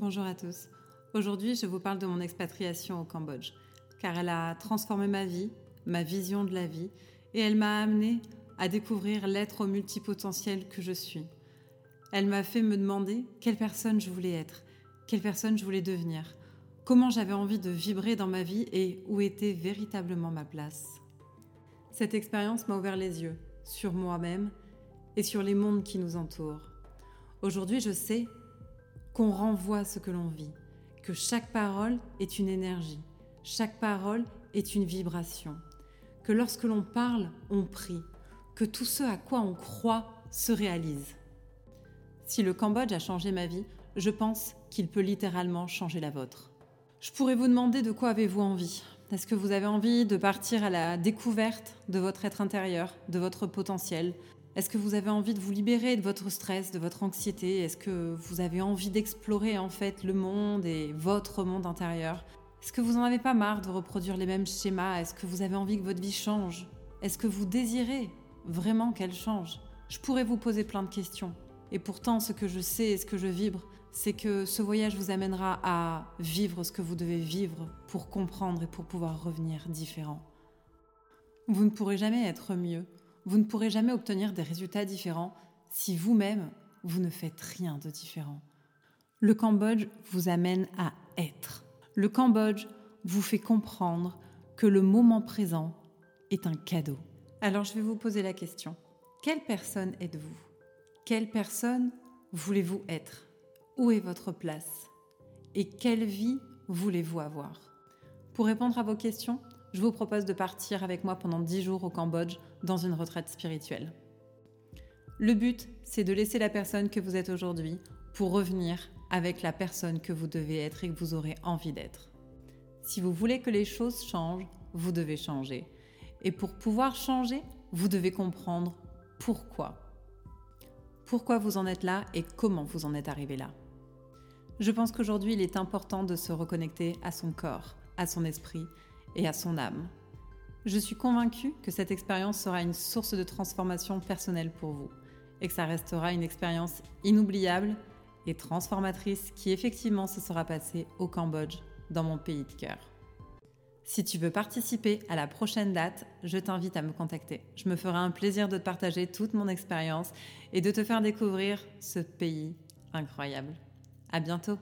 Bonjour à tous. Aujourd'hui, je vous parle de mon expatriation au Cambodge, car elle a transformé ma vie, ma vision de la vie, et elle m'a amené à découvrir l'être multipotentiel que je suis. Elle m'a fait me demander quelle personne je voulais être, quelle personne je voulais devenir, comment j'avais envie de vibrer dans ma vie et où était véritablement ma place. Cette expérience m'a ouvert les yeux sur moi-même et sur les mondes qui nous entourent. Aujourd'hui, je sais qu'on renvoie ce que l'on vit, que chaque parole est une énergie, chaque parole est une vibration, que lorsque l'on parle, on prie, que tout ce à quoi on croit se réalise. Si le Cambodge a changé ma vie, je pense qu'il peut littéralement changer la vôtre. Je pourrais vous demander de quoi avez-vous envie? Est-ce que vous avez envie de partir à la découverte de votre être intérieur, de votre potentiel, est-ce que vous avez envie de vous libérer de votre stress, de votre anxiété? Est-ce que vous avez envie d'explorer en fait le monde et votre monde intérieur? Est-ce que vous n'en avez pas marre de reproduire les mêmes schémas? Est-ce que vous avez envie que votre vie change? Est-ce que vous désirez vraiment qu'elle change? Je pourrais vous poser plein de questions. Et pourtant, ce que je sais et ce que je vibre, c'est que ce voyage vous amènera à vivre ce que vous devez vivre pour comprendre et pour pouvoir revenir différent. Vous ne pourrez jamais être mieux vous ne pourrez jamais obtenir des résultats différents si vous-même, vous ne faites rien de différent. Le Cambodge vous amène à être. Le Cambodge vous fait comprendre que le moment présent est un cadeau. Alors je vais vous poser la question. Quelle personne êtes-vous? Quelle personne voulez-vous être? Où est votre place? Et quelle vie voulez-vous avoir? Pour répondre à vos questions, je vous propose de partir avec moi pendant 10 jours au Cambodge dans une retraite spirituelle. Le but, c'est de laisser la personne que vous êtes aujourd'hui pour revenir avec la personne que vous devez être et que vous aurez envie d'être. Si vous voulez que les choses changent, vous devez changer. Et pour pouvoir changer, vous devez comprendre pourquoi. Pourquoi vous en êtes là et comment vous en êtes arrivé là. Je pense qu'aujourd'hui, il est important de se reconnecter à son corps, à son esprit et à son âme. Je suis convaincue que cette expérience sera une source de transformation personnelle pour vous et que ça restera une expérience inoubliable et transformatrice qui effectivement se sera passée au Cambodge, dans mon pays de cœur. Si tu veux participer à la prochaine date, je t'invite à me contacter. Je me ferai un plaisir de te partager toute mon expérience et de te faire découvrir ce pays incroyable. À bientôt!